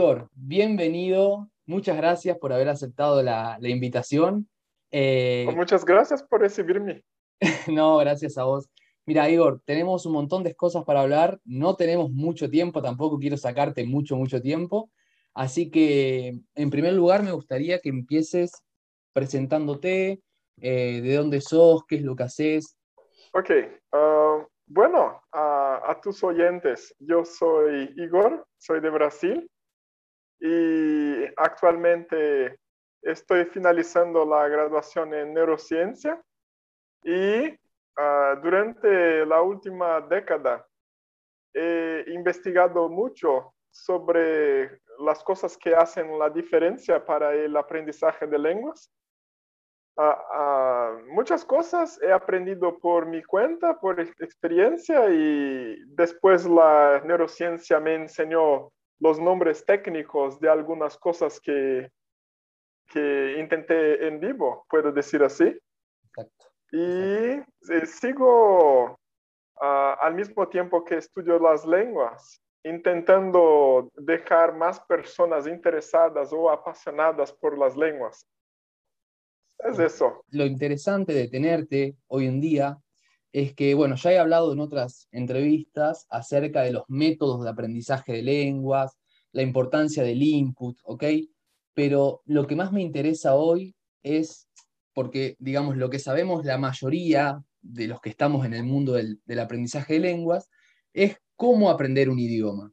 Igor, bienvenido. Muchas gracias por haber aceptado la, invitación. Eh, pues muchas gracias por recibirme. no, gracias a vos. Mira, Igor, tenemos un montón de cosas para hablar. No tenemos mucho tiempo, tampoco quiero sacarte mucho, mucho tiempo. Así que, en primer lugar, me gustaría que empieces presentándote, eh, de dónde sos, qué es lo que haces. Ok, ah, bueno, a tus oyentes, yo soy Igor, soy de Brasil y actualmente estoy finalizando la graduación en neurociencia y ah, durante la última década he investigado mucho sobre las cosas que hacen la diferencia para el aprendizaje de lenguas. Ah, ah, muchas cosas he aprendido por mi cuenta, por experiencia y después la neurociencia me enseñó los nombres técnicos de algunas cosas que, que intenté en vivo, puedo decir así. Y eh, sigo ah, al mismo tiempo que estudio las lenguas, intentando dejar más personas interesadas o apasionadas por las lenguas. Es eso. Lo interesante de tenerte hoy en día es que, bueno, ya he hablado en otras entrevistas acerca de los métodos de aprendizaje de lenguas, la importancia del input, ¿ok? Pero lo que más me interesa hoy es, porque, digamos, lo que sabemos la mayoría de los que estamos en el mundo del, del aprendizaje de lenguas, es cómo aprender un idioma.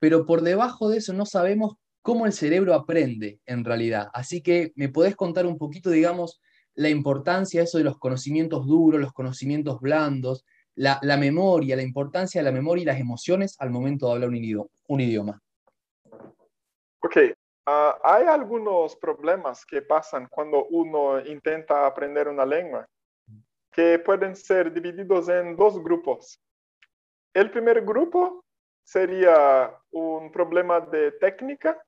Pero por debajo de eso no sabemos cómo el cerebro aprende en realidad. Así que me podés contar un poquito, digamos, la importancia eso de los conocimientos duros, los conocimientos blandos, la, memoria, la importancia de la memoria y las emociones al momento de hablar un idioma. Ok, ah, hay algunos problemas que pasan cuando uno intenta aprender una lengua que pueden ser divididos en dos grupos. El primer grupo sería un problema de técnica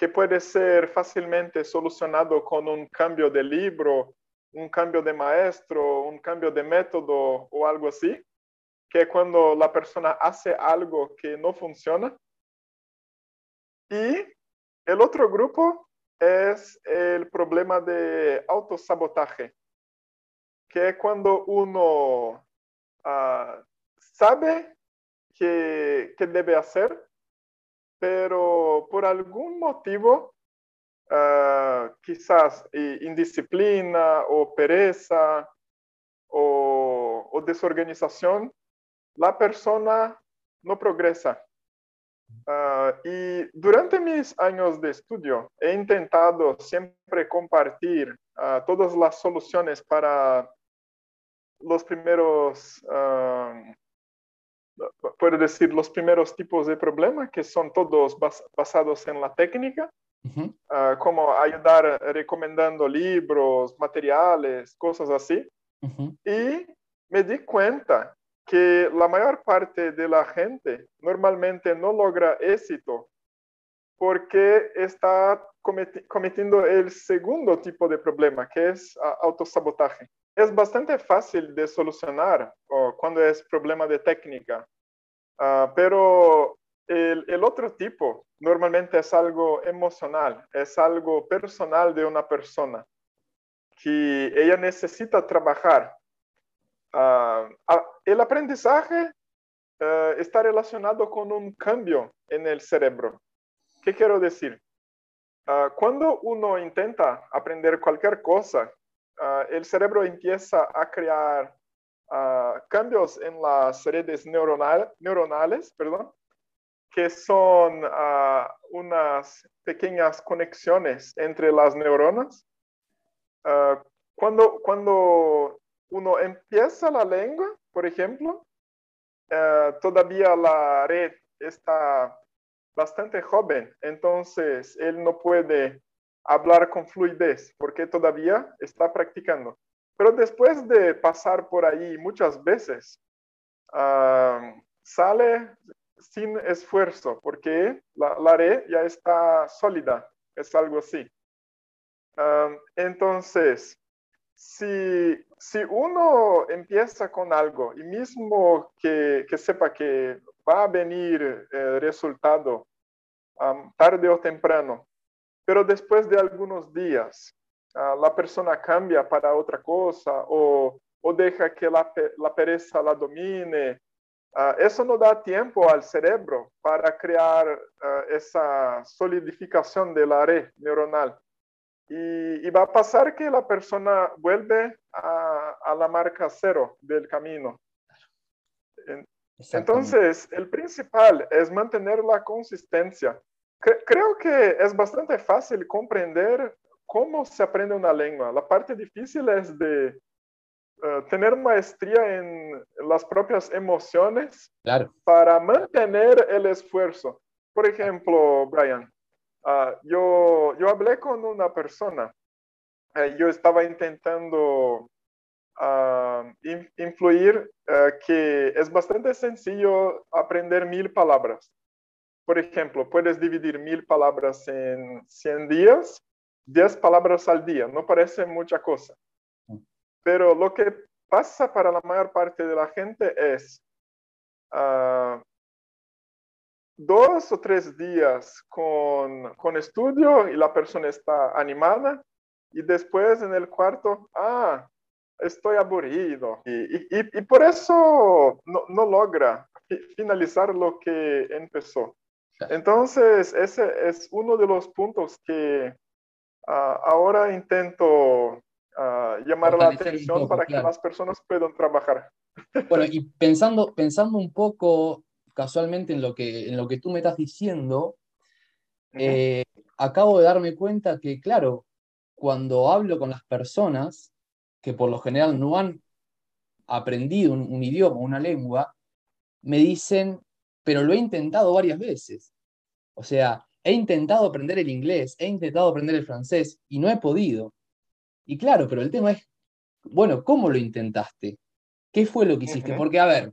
que puede ser fácilmente solucionado con un cambio de libro, un cambio de maestro, un cambio de método o algo así, que cuando la persona hace algo que no funciona. Y el otro grupo es el problema de autosabotaje, que es cuando uno uh, sabe qué debe hacer, pero por algún motivo, uh, quizás indisciplina o pereza o, o, desorganización, la persona no progresa. Uh, y durante mis años de estudio he intentado siempre compartir uh, todas las soluciones para los primeros puedo decir, los primeros tipos de problemas, que son todos basados en la técnica, ah, como ayudar recomendando libros, materiales, cosas así. Y me di cuenta que la mayor parte de la gente normalmente no logra éxito porque está cometiendo el segundo tipo de problema, que es autosabotaje es bastante fácil de solucionar cuando es problema de técnica, ah, pero el, otro tipo normalmente es algo emocional, es algo personal de una persona que ella necesita trabajar. Ah, el aprendizaje está relacionado con un cambio en el cerebro. ¿Qué quiero decir? Cuando uno intenta aprender cualquier cosa, Ah, el cerebro empieza a crear ah, cambios en las redes neuronales, perdón, que son ah, unas pequeñas conexiones entre las neuronas. cuando, cuando uno empieza la lengua, por ejemplo, todavía la red está bastante joven, entonces él no puede hablar con fluidez, porque todavía está practicando. Pero después de pasar por ahí muchas veces, sale sin esfuerzo, porque la, la, red ya está sólida, es algo así. entonces, si, si, uno empieza con algo y mismo que, que sepa que va a venir el resultado tarde o temprano. Pero después de algunos días, ah, la persona cambia para otra cosa o, o deja que la, la, pereza la domine. Uh, eso no da tiempo al cerebro para crear uh, esa solidificación de la red neuronal. Y, y, va a pasar que la persona vuelve a, a la marca cero del camino. Entonces, el principal es mantener la consistencia. Creo que es bastante fácil comprender cómo se aprende una lengua. La parte difícil es de uh, tener maestría en las propias emociones claro. para mantener el esfuerzo. Por ejemplo, Brian, uh, yo, yo hablé con una persona, uh, yo estaba intentando influir que es bastante sencillo aprender mil palabras. Por ejemplo, puedes dividir mil palabras en 100 días, 10 palabras al día. No parece mucha cosa. Pero lo que pasa para la mayor parte de la gente es uh, dos o tres días con, con estudio y la persona está animada y después en el cuarto, ah, estoy aburrido. Y, y, y por eso no, no logra finalizar lo que empezó. Entonces, ese es uno de los puntos que uh, ahora intento uh, llamar la atención poco, para claro. que las personas puedan trabajar. Bueno, y pensando, pensando un poco casualmente en lo que, en lo que tú me estás diciendo, uh -huh. eh, acabo de darme cuenta que, claro, cuando hablo con las personas que por lo general no han aprendido un, un idioma, una lengua, me dicen, pero lo he intentado varias veces. O sea, he intentado aprender el inglés, he intentado aprender el francés y no he podido. Y claro, pero el tema es, bueno, ¿cómo lo intentaste? ¿Qué fue lo que hiciste? Porque, a ver,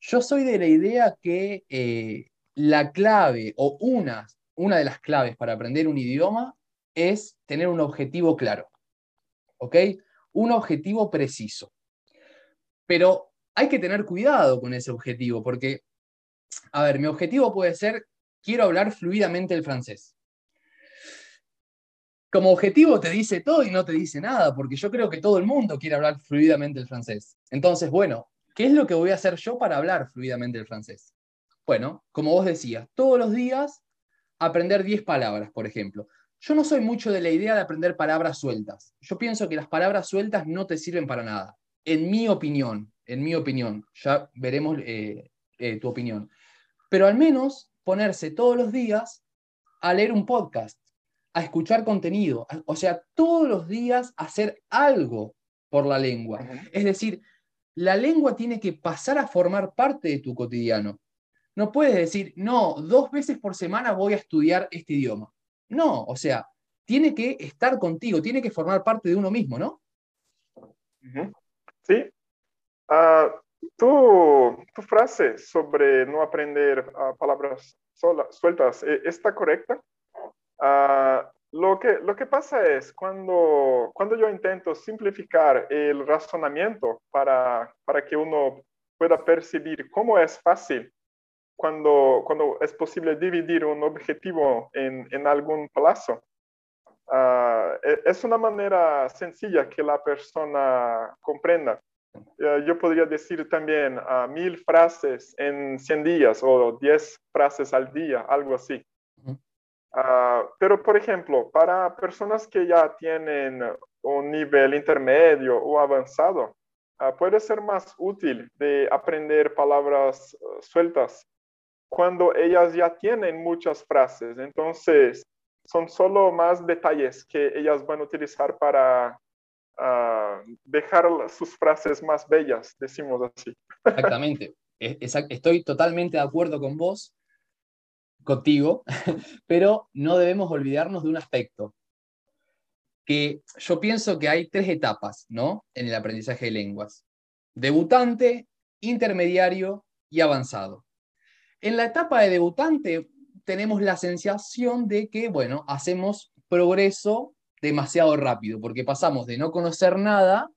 yo soy de la idea que eh, la clave o una, una de las claves para aprender un idioma es tener un objetivo claro. ¿Ok? Un objetivo preciso. Pero hay que tener cuidado con ese objetivo, porque, a ver, mi objetivo puede ser, quiero hablar fluidamente el francés. Como objetivo te dice todo y no te dice nada, porque yo creo que todo el mundo quiere hablar fluidamente el francés. Entonces, bueno, ¿qué es lo que voy a hacer yo para hablar fluidamente el francés? Bueno, como vos decías, todos los días aprender 10 palabras, por ejemplo. Yo no soy mucho de la idea de aprender palabras sueltas. Yo pienso que las palabras sueltas no te sirven para nada. En mi opinión, en mi opinión, ya veremos eh, eh, tu opinión. Pero al menos ponerse todos los días a leer un podcast, a escuchar contenido, o sea, todos los días hacer algo por la lengua. Uh -huh. Es decir, la lengua tiene que pasar a formar parte de tu cotidiano. No puedes decir, no, dos veces por semana voy a estudiar este idioma. No, o sea, tiene que estar contigo, tiene que formar parte de uno mismo, ¿no? Sí. Uh, tu, tu, frase sobre no aprender uh, palabras sola, sueltas eh, está correcta. Uh, lo, que, lo que pasa es cuando, cuando yo intento simplificar el razonamiento para, para que uno pueda percibir cómo es fácil cuando, cuando es posible dividir un objetivo en, en algún plazo. Uh, es una manera sencilla que la persona comprenda. Uh, yo podría decir también uh, mil frases en 100 días o 10 frases al día, algo así. -huh. pero, por ejemplo, para personas que ya tienen un nivel intermedio o avanzado, puede ser más útil de aprender palabras sueltas cuando ellas ya tienen muchas frases. Entonces, son solo más detalles que ellas van a utilizar para uh, dejar sus frases más bellas, decimos así. Exactamente. Estoy totalmente de acuerdo con vos, contigo, pero no debemos olvidarnos de un aspecto, que yo pienso que hay tres etapas ¿no? en el aprendizaje de lenguas. Debutante, intermediario y avanzado. En la etapa de debutante tenemos la sensación de que, bueno, hacemos progreso demasiado rápido, porque pasamos de no conocer nada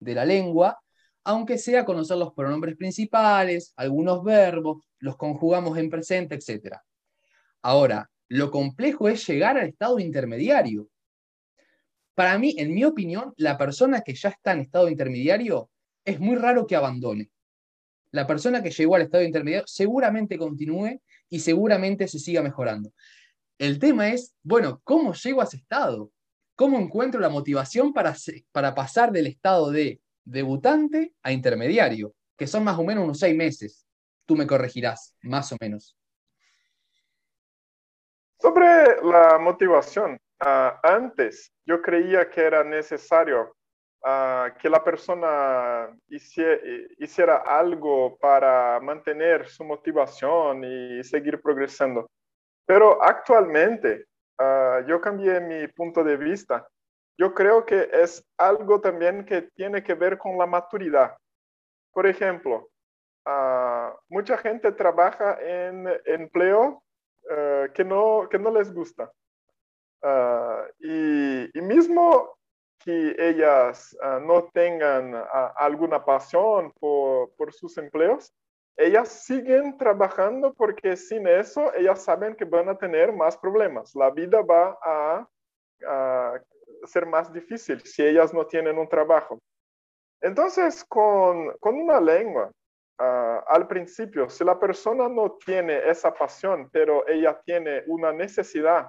de la lengua, aunque sea conocer los pronombres principales, algunos verbos, los conjugamos en presente, etc. Ahora, Lo complejo es llegar al estado intermediario. Para mí, en mi opinión, la persona que ya está en estado intermediario es muy raro que abandone. La persona que llegó al estado intermediario seguramente continúe y seguramente se siga mejorando. El tema es, bueno, ¿cómo llego a ese estado? ¿Cómo encuentro la motivación para, para pasar del estado de debutante a intermediario? Que son más o menos unos seis meses. Tú me corregirás, más o menos. Sobre la motivación, ah, antes yo creía que era necesario ah, que la persona hiciera, algo para mantener su motivación y seguir progresando. Pero actualmente ah, yo cambié mi punto de vista. Yo creo que es algo también que tiene que ver con la maturidad. Por ejemplo, mucha gente trabaja en empleo eh, que, no, que no les gusta. Ah, y, y, mismo que ellas ah, no tengan ah, alguna pasión por, por, sus empleos, ellas siguen trabajando porque sin eso ellas saben que van a tener más problemas. La vida va a, a ser más difícil si ellas no tienen un trabajo. Entonces, con, con una lengua, Ah, al principio, si la persona no tiene esa pasión, pero ella tiene una necesidad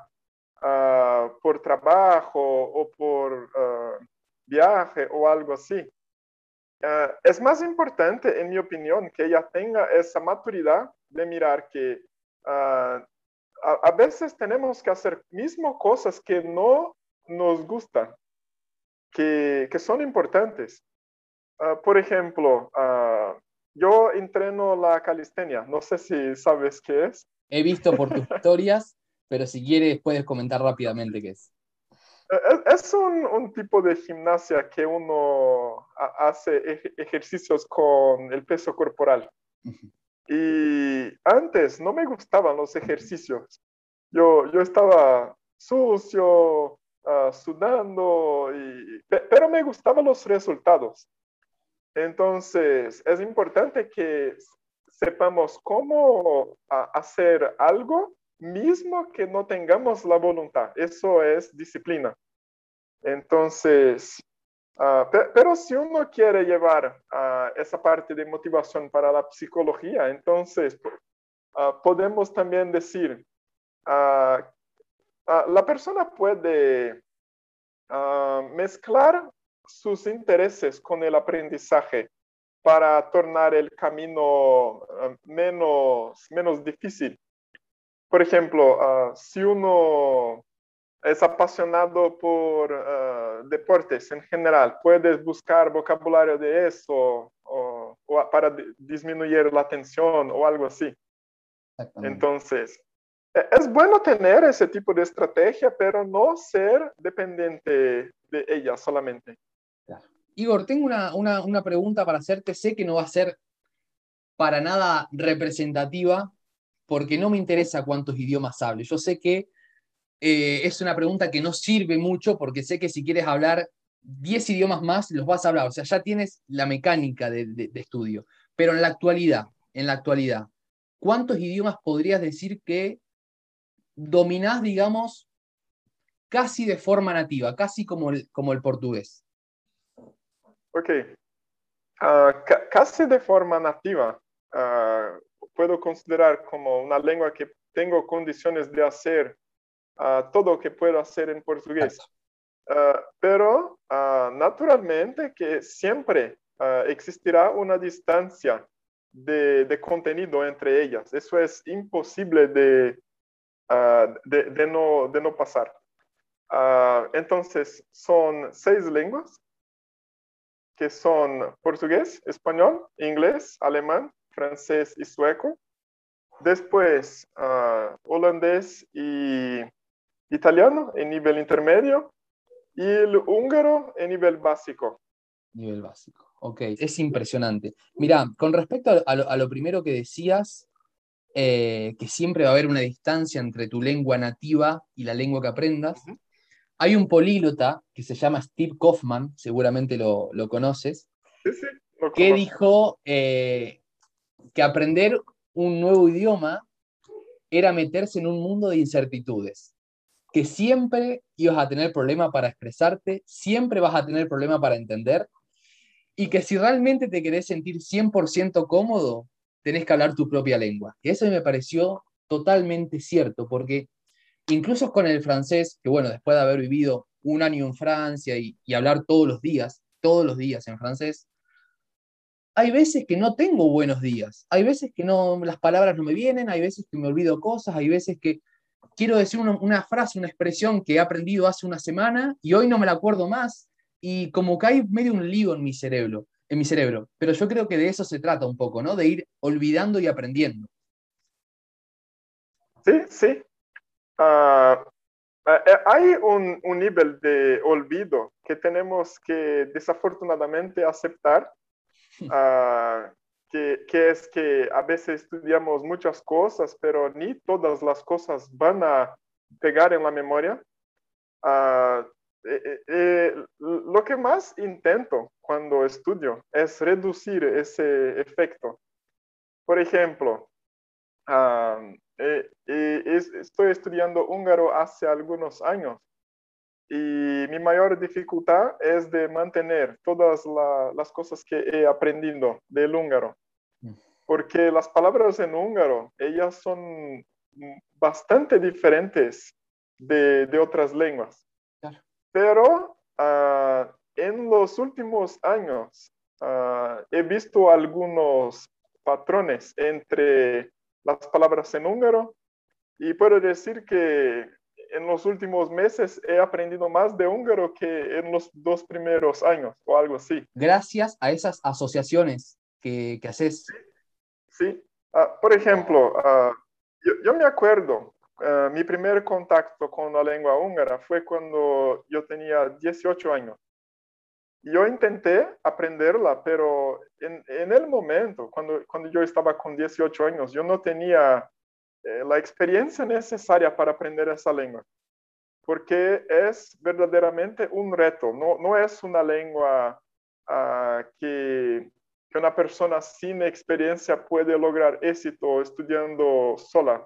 ah, por trabajo o por ah, viaje o algo así, es más importante, en mi opinión, que ella tenga esa maturidad de mirar que a, veces tenemos que hacer mismo cosas que no nos gustan, que, que son importantes. por ejemplo, yo entreno la calistenia. No sé si sabes qué es. He visto por tus historias, pero si quieres puedes comentar rápidamente qué es. Es un, tipo de gimnasia que uno hace ejercicios con el peso corporal. Y antes no me gustaban los ejercicios. Yo, yo estaba sucio, ah, sudando, y, pero me gustaban los resultados. Entonces, es importante que sepamos cómo hacer algo mismo que no tengamos la voluntad. Eso es disciplina. Entonces, ah, pero si uno quiere llevar uh, esa parte de motivación para la psicología, entonces uh, podemos también decir, la persona puede mezclar sus intereses con el aprendizaje para tornar el camino menos, menos difícil. Por ejemplo, ah, si uno es apasionado por ah, deportes en general, puedes buscar vocabulario de eso o, para disminuir la tensión o algo así. Entonces, e, es bueno tener ese tipo de estrategia, pero no ser dependiente de ella solamente. Igor, tengo una, pregunta para hacerte. Sé que no va a ser para nada representativa porque no me interesa cuántos idiomas hables. Yo sé que eh, es una pregunta que no sirve mucho porque sé que si quieres hablar 10 idiomas más, los vas a hablar. O sea, ya tienes la mecánica de, de estudio. Pero en la actualidad, en la actualidad, ¿cuántos idiomas podrías decir que dominás, digamos, casi de forma nativa, casi como el, como el portugués? Ok. Ah, casi de forma nativa, ah, puedo considerar como una lengua que tengo condiciones de hacer uh, todo lo que puedo hacer en portugués. pero naturalmente que siempre existirá una distancia de, de, contenido entre ellas. Eso es imposible de, de, de, no, de no pasar. entonces, son seis lenguas que son portugués, español, inglés, alemán, francés y sueco. Después, uh, holandés y italiano en nivel intermedio y el húngaro en nivel básico. Nivel básico, ok, es impresionante. Mira, con respecto a lo, primero que decías, eh, que siempre va a haber una distancia entre tu lengua nativa y la lengua que aprendas, hay un políglota que se llama Steve Kaufman, seguramente lo, conoces, que dijo eh, que aprender un nuevo idioma era meterse en un mundo de incertitudes, que siempre ibas a tener problema para expresarte, siempre vas a tener problema para entender, y que si realmente te querés sentir 100% cómodo, tenés que hablar tu propia lengua. Y eso me pareció totalmente cierto, porque incluso con el francés, que bueno, después de haber vivido un año en Francia y hablar todos los días, todos los días en francés, hay veces que no tengo buenos días, hay veces que no, las palabras no me vienen, hay veces que me olvido cosas, hay veces que quiero decir una, frase, una expresión que he aprendido hace una semana y hoy no me la acuerdo más y como que hay medio un lío en mi cerebro, en mi cerebro. Pero yo creo que de eso se trata un poco, ¿no? De ir olvidando y aprendiendo. Sí, sí. Eh, hay un, un nivel de olvido que tenemos que desafortunadamente aceptar Ah, que, que, es que a veces estudiamos muchas cosas, pero ni todas las cosas van a pegar en la memoria. Uh, lo que más intento cuando estudio es reducir ese efecto. Por ejemplo, estoy estudiando húngaro hace algunos años y mi mayor dificultad es de mantener todas las cosas que he aprendido del húngaro. Mm. Porque las palabras en húngaro, ellas son bastante diferentes de, otras lenguas. Pero ah, en los últimos años ah, he visto algunos patrones entre las palabras en húngaro y puedo decir que en los últimos meses he aprendido más de húngaro que en los dos primeros años o algo así. Gracias a esas asociaciones que, que haces. Sí, ah, por ejemplo, ah, yo, me acuerdo, ah, mi primer contacto con la lengua húngara fue cuando yo tenía 18 años. Yo intenté aprenderla, pero en, en el momento, cuando, cuando yo estaba con 18 años, yo no tenía la experiencia necesaria para aprender esa lengua, porque es verdaderamente un reto, no, no es una lengua ah, que, que, una persona sin experiencia puede lograr éxito estudiando sola.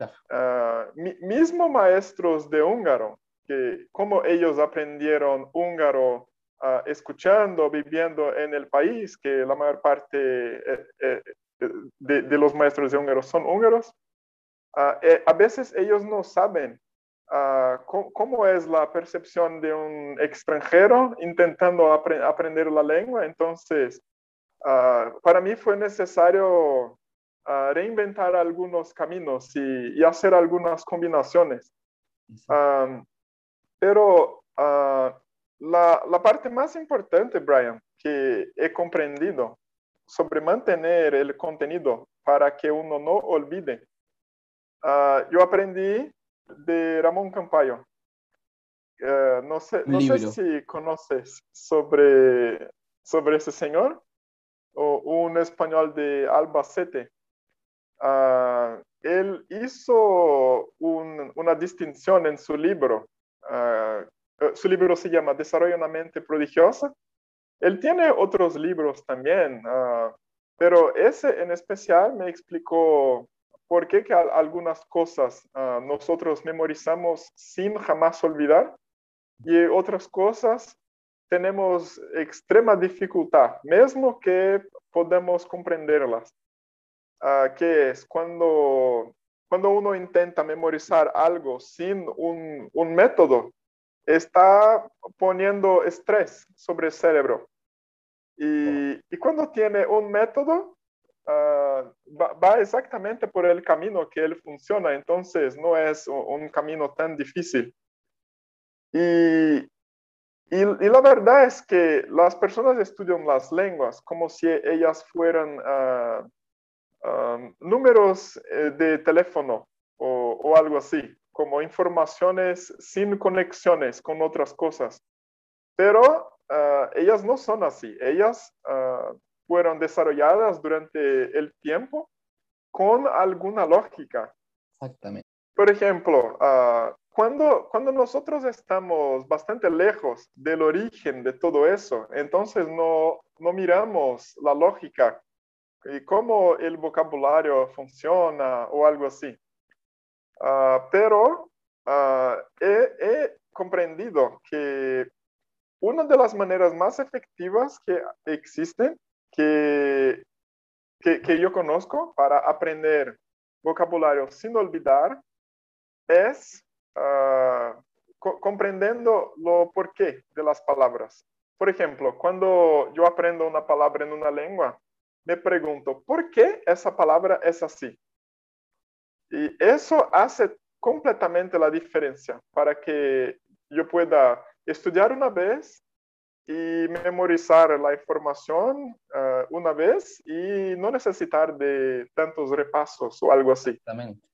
Uh, mismo maestros de húngaro, que como ellos aprendieron húngaro uh, escuchando, viviendo en el país, que la mayor parte eh, eh, de, de, los maestros de húngaro son húngaros, Ah, eh, a veces ellos no saben ah, cómo, es la percepción de un extranjero intentando aprender la lengua. Entonces, ah, para mí fue necesario reinventar algunos caminos y, hacer algunas combinaciones. pero la, la parte más importante, Brian, que he comprendido sobre mantener el contenido para que uno no olvide Uh, yo aprendí de Ramón Campayo. Uh, no sé, no sé si conoces sobre, sobre ese señor o un español de Albacete. Uh, él hizo un, una distinción en su libro. su libro se llama Desarrollo de una mente prodigiosa. Él tiene otros libros también, pero ese en especial me explicó por qué que algunas cosas ah, nosotros memorizamos sin jamás olvidar y otras cosas tenemos extrema dificultad, mismo que podemos comprenderlas. Uh, que es cuando, cuando uno intenta memorizar algo sin un, un método, está poniendo estrés sobre el cerebro. Y, y cuando tiene un método, Ah, va, exactamente por el camino que él funciona, entonces no es un camino tan difícil. Y, y, la verdad es que las personas estudian las lenguas como si ellas fueran ah, ah, números eh, de teléfono o, o, algo así, como informaciones sin conexiones con otras cosas. Pero ellas no son así, ellas fueron desarrolladas durante el tiempo con alguna lógica. Exactamente. Por ejemplo, uh, cuando, cuando nosotros estamos bastante lejos del origen de todo eso, entonces no, no miramos la lógica y cómo el vocabulario funciona o algo así. Ah, pero ah, he, comprendido que una de las maneras más efectivas que existen, que, que, yo conozco para aprender vocabulario sin olvidar, es comprendiendo lo porqué de las palabras. Por ejemplo, cuando yo aprendo una palabra en una lengua, me pregunto, ¿por qué esa palabra es así? Y eso hace completamente la diferencia para que yo pueda estudiar una vez y memorizar la información uh, una vez y no necesitar de tantos repasos o algo así.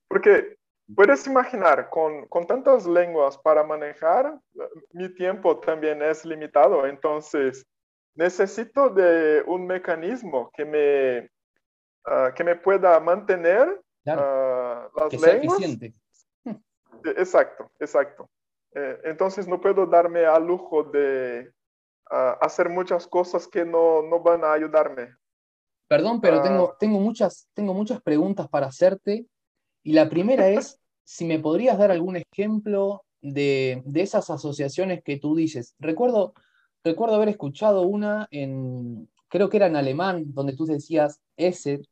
Porque puedes imaginar, con, con tantas lenguas para manejar, mi tiempo también es limitado, entonces necesito de un mecanismo que me, uh, que me pueda mantener claro. uh, las que lenguas. Sea eficiente. Exacto, exacto. Eh, entonces no puedo darme al lujo de hacer muchas cosas que no, no, van a ayudarme. Perdón, pero tengo, tengo, muchas, tengo muchas preguntas para hacerte. Y la primera es si me podrías dar algún ejemplo de, de esas asociaciones que tú dices. Recuerdo, recuerdo haber escuchado una en, creo que era en alemán, donde tú decías ese,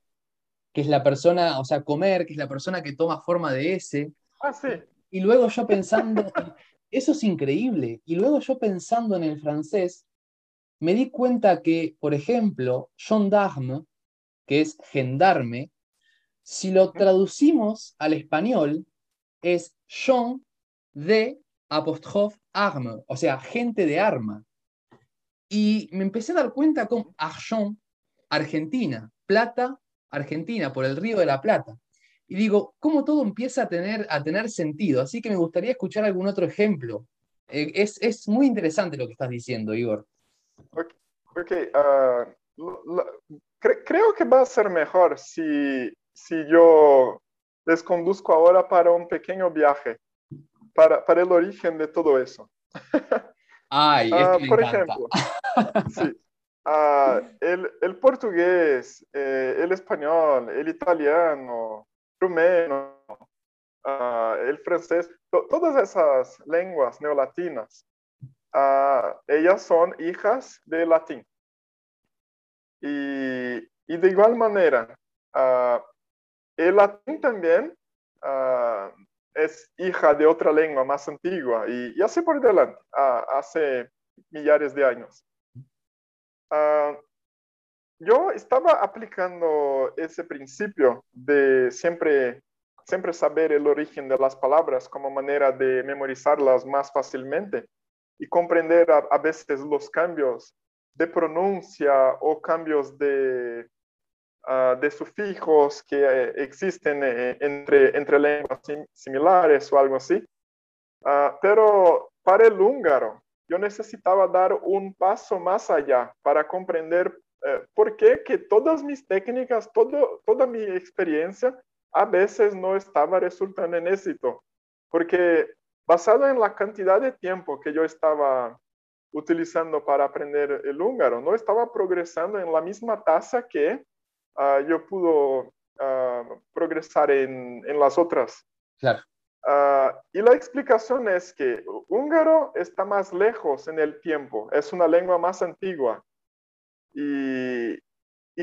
que es la persona, o sea, comer, que es la persona que toma forma de ese. Ah, sí. Y luego yo pensando, eso es increíble, y luego yo pensando en el francés, me di cuenta que, por ejemplo, gendarme, que es gendarme, si lo traducimos al español, es Jean de apostrophe arme, o sea, gente de arma. Y me empecé a dar cuenta con Argent, Argentina, Plata, Argentina, por el Río de la Plata. Y digo, ¿cómo todo empieza a tener, a tener sentido? Así que me gustaría escuchar algún otro ejemplo. Eh, es, es, muy interesante lo que estás diciendo, Igor. Ok, ah, creo que va a ser mejor si, si yo les conduzco ahora para un pequeño viaje, para, para el origen de todo eso. Ay, uh, por ejemplo, sí, uh, el, el, portugués, eh, el español, el italiano, uh, el francés, to todas esas lenguas neolatinas, ellas son hijas del latín. Y, de igual manera, el latín también es hija de otra lengua más antigua y, y así por delante, hace millares de años. Yo estaba aplicando ese principio de siempre, siempre saber el origen de las palabras como manera de memorizarlas más fácilmente y comprender a, veces los cambios de pronuncia o cambios de, Uh, de sufijos que eh, existen eh, entre, entre lenguas sim similares o algo así. Uh, pero para el húngaro, yo necesitaba dar un paso más allá para comprender por qué que todas mis técnicas, todo, toda mi experiencia, a veces no estaba resultando en éxito. Porque basado en la cantidad de tiempo que yo estaba utilizando para aprender el húngaro, no estaba progresando en la misma tasa que uh, yo pudo uh, progresar en, en, las otras. Claro. Uh, y la explicación es que húngaro está más lejos en el tiempo, es una lengua más antigua. Y,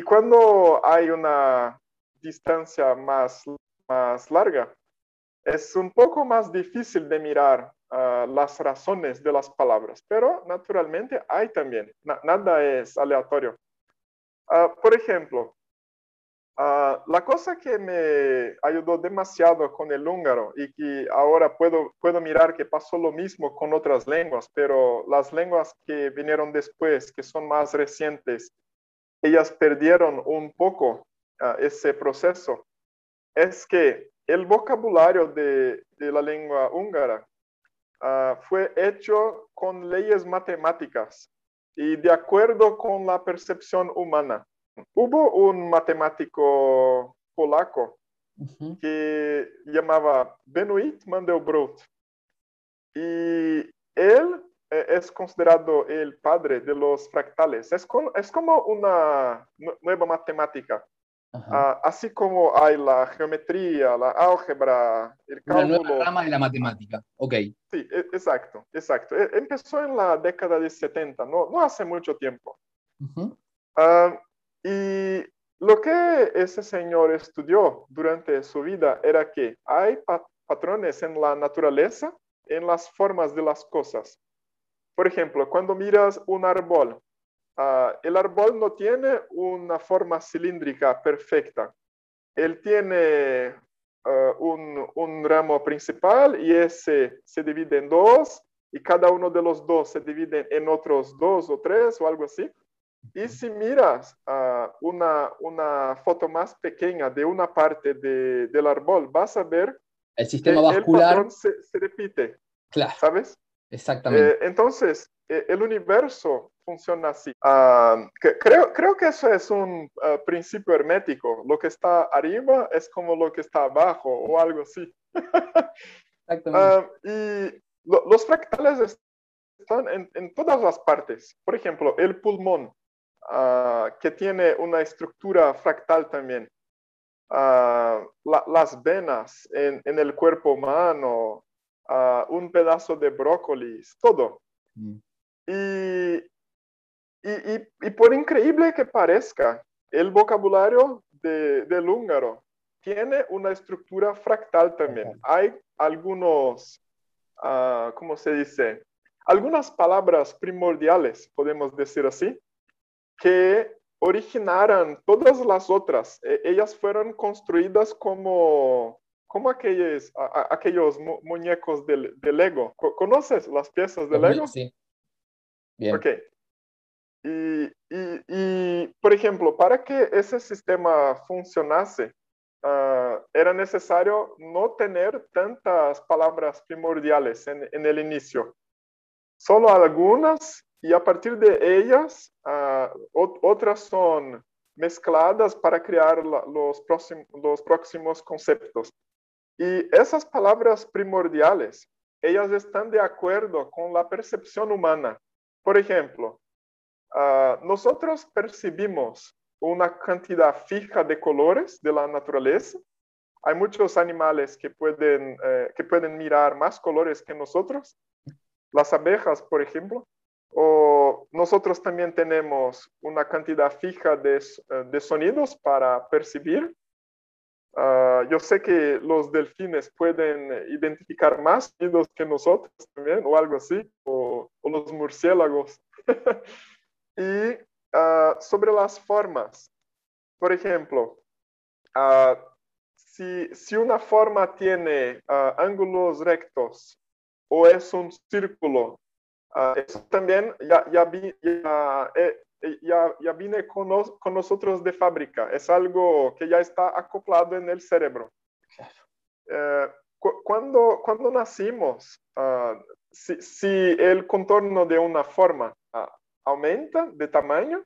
cuando hay una distancia más, más larga, es un poco más difícil de mirar uh, las razones de las palabras, pero naturalmente hay también, Na nada es aleatorio. Uh, por ejemplo, Uh, la cosa que me ayudó demasiado con el húngaro y que ahora puedo, puedo mirar que pasó lo mismo con otras lenguas, pero las lenguas que vinieron después, que son más recientes, ellas perdieron un poco uh, ese proceso, es que el vocabulario de, la lengua húngara uh, fue hecho con leyes matemáticas y de acuerdo con la percepción humana. Hubo un matemático polaco que llamaba Benoit Mandelbrot y él eh, es considerado el padre de los fractales. Es, como una nueva matemática Ah, así como hay la geometría, la álgebra, el cálculo. Una nueva rama de la matemática, ok. Sí, e, exacto, exacto. E, empezó en la década de 70, no, no hace mucho tiempo. Ah, y lo que ese señor estudió durante su vida era que hay patrones en la naturaleza, en las formas de las cosas. Por ejemplo, cuando miras un árbol, Ah, el árbol no tiene una forma cilíndrica perfecta. Él tiene ah, un, ramo principal y ese se divide en dos y cada uno de los dos se divide en otros dos o tres o algo así. Y si miras ah, una, una foto más pequeña de una parte del árbol, vas a ver el sistema vascular se, repite. Claro. ¿Sabes? Exactamente. Eh, entonces, e, el universo funciona así. Ah, creo, creo que eso es un ah, principio hermético. Lo que está arriba es como lo que está abajo o algo así. Exactamente. Y los fractales están en, todas las partes. Por ejemplo, el pulmón, que tiene una estructura fractal también. las venas en, el cuerpo humano, un pedazo de brócolis, todo. Mm. Y, y, y, por increíble que parezca, el vocabulario de, del húngaro tiene una estructura fractal también. Hay algunos, uh, ¿cómo se dice? Algunas palabras primordiales, podemos decir así, que originaron todas las otras. E, ellas fueron construidas como, como aquellos, aquellos muñecos de, de Lego. ¿Conoces las piezas de Lego? Sí. Ok. Y, y, y, por ejemplo, para que ese sistema funcionase, uh, era necesario no tener tantas palabras primordiales en, en, el inicio, solo algunas y a partir de ellas uh, otras son mezcladas para crear los, próximos, los próximos conceptos. Y esas palabras primordiales, ellas están de acuerdo con la percepción humana. Por ejemplo, uh, nosotros percibimos una cantidad fija de colores de la naturaleza. Hay muchos animales que pueden, eh, que pueden mirar más colores que nosotros. Las abejas, por ejemplo. O nosotros también tenemos una cantidad fija de, eh, de sonidos para percibir. Uh, yo sé que los delfines pueden identificar más sonidos que nosotros también, o algo así, o, o los murciélagos. y uh, sobre las formas, por ejemplo, uh, si, si, una forma tiene ángulos rectos o es un círculo, eso también ya, ya, vi, ya, eh, ya, ya viene con, con, nosotros de fábrica, es algo que ya está acoplado en el cerebro. Eh, cuando, cuando nacimos, uh, si, si, el contorno de una forma uh, aumenta de tamaño,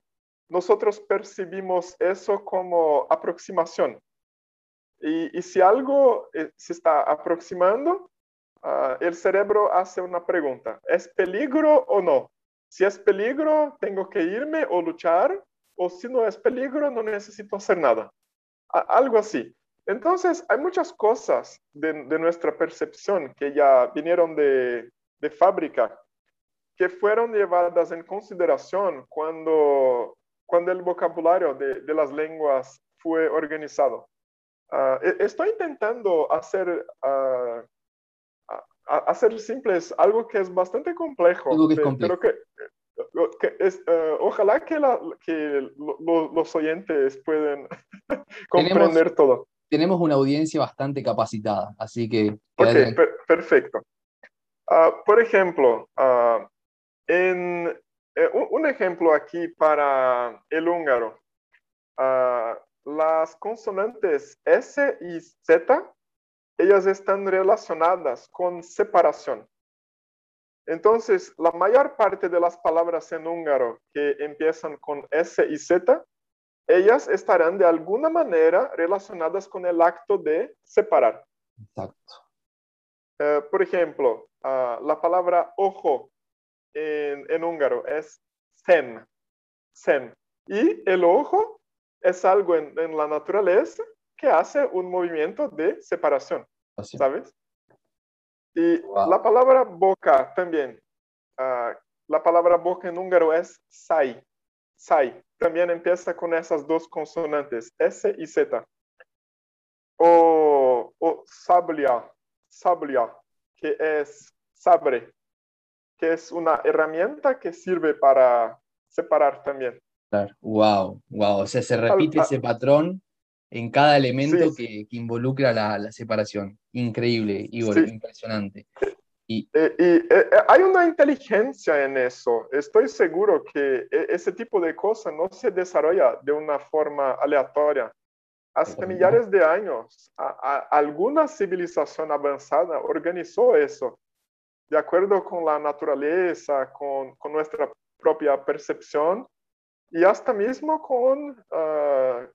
nosotros percibimos eso como aproximación. Y, y si algo eh, se está aproximando, uh, el cerebro hace una pregunta, ¿es peligro o no? Si es peligro, tengo que irme o luchar, o si no es peligro, no necesito hacer nada. algo así. Entonces, hay muchas cosas de, nuestra percepción que ya vinieron de, fábrica, que fueron llevadas en consideración cuando, cuando el vocabulario de, las lenguas fue organizado. Ah, e, estoy intentando hacer uh, hacer simples algo que es bastante complejo, pero que, es, eh, ojalá que, que los oyentes pueden comprender todo. Tenemos una audiencia bastante capacitada, así que... Ok, perfecto. Ah, por ejemplo, uh, en, eh, un, ejemplo aquí para el húngaro. Ah, las consonantes S y Z ellas están relacionadas con separación. Entonces, la mayor parte de las palabras en húngaro que empiezan con S y Z, ellas estarán de alguna manera relacionadas con el acto de separar. Exacto. Eh, por ejemplo, ah, la palabra ojo en, húngaro es sen, sen. Y el ojo es algo en, la naturaleza que hace un movimiento de separación, ¿sabes? Y la palabra boca también, ah, la palabra boca en húngaro es sai, sai, también empieza con esas dos consonantes, S y Z. O, o sablia, sablia, que es sabre, que es una herramienta que sirve para separar también. Wow, wow. O sea, se repite ese patrón en cada elemento que, involucra la, separación. Increíble, Igor, impresionante. Y, eh, eh, eh, hay una inteligencia en eso. Estoy seguro que ese tipo de cosas no se desarrolla de una forma aleatoria. Hace millares de años, alguna civilización avanzada organizó eso, de acuerdo con la naturaleza, con, con nuestra propia percepción y hasta mismo con, ah,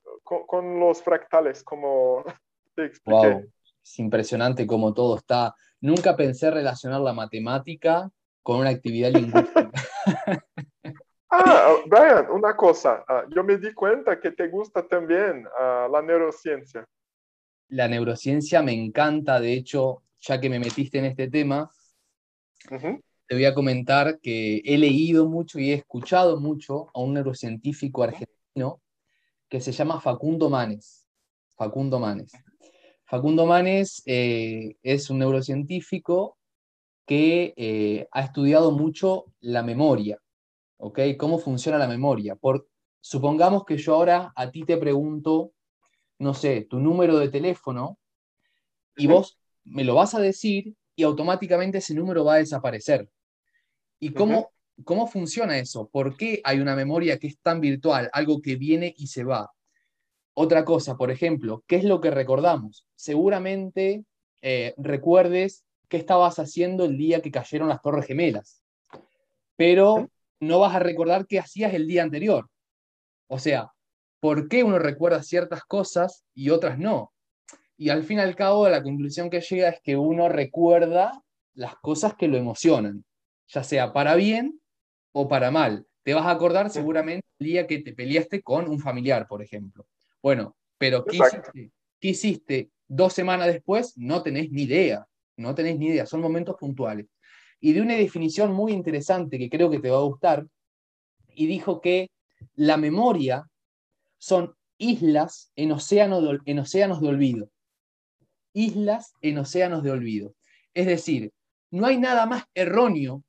con, los fractales, como te expliqué. Es impresionante cómo todo está. Nunca pensé relacionar la matemática con una actividad lingüística. ah, Brian, una cosa. Ah, yo me di cuenta que te gusta también ah, la neurociencia. La neurociencia me encanta. De hecho, ya que me metiste en este tema, te voy a comentar que he leído mucho y he escuchado mucho a un neurocientífico argentino que se llama Facundo Manes. Facundo Manes. Facundo Manes eh, es un neurocientífico que eh, ha estudiado mucho la memoria, ¿ok? ¿Cómo funciona la memoria? Por, supongamos que yo ahora a ti te pregunto, no sé, tu número de teléfono y vos me lo vas a decir y automáticamente ese número va a desaparecer. ¿Y cómo, cómo funciona eso? ¿Por qué hay una memoria que es tan virtual, algo que viene y se va? Otra cosa, por ejemplo, ¿qué es lo que recordamos? Seguramente eh, recuerdes qué estabas haciendo el día que cayeron las Torres Gemelas, pero no vas a recordar qué hacías el día anterior. O sea, ¿por qué uno recuerda ciertas cosas y otras no? Y al fin y al cabo, la conclusión que llega es que uno recuerda las cosas que lo emocionan ya sea para bien o para mal. Te vas a acordar seguramente el día que te peleaste con un familiar, por ejemplo. Bueno, pero ¿qué hiciste? dos semanas después? No tenés ni idea, no tenés ni idea, son momentos puntuales. Y de una definición muy interesante que creo que te va a gustar, y dijo que la memoria son islas en, en océanos de olvido. Islas en océanos de olvido. Es decir, no hay nada más erróneo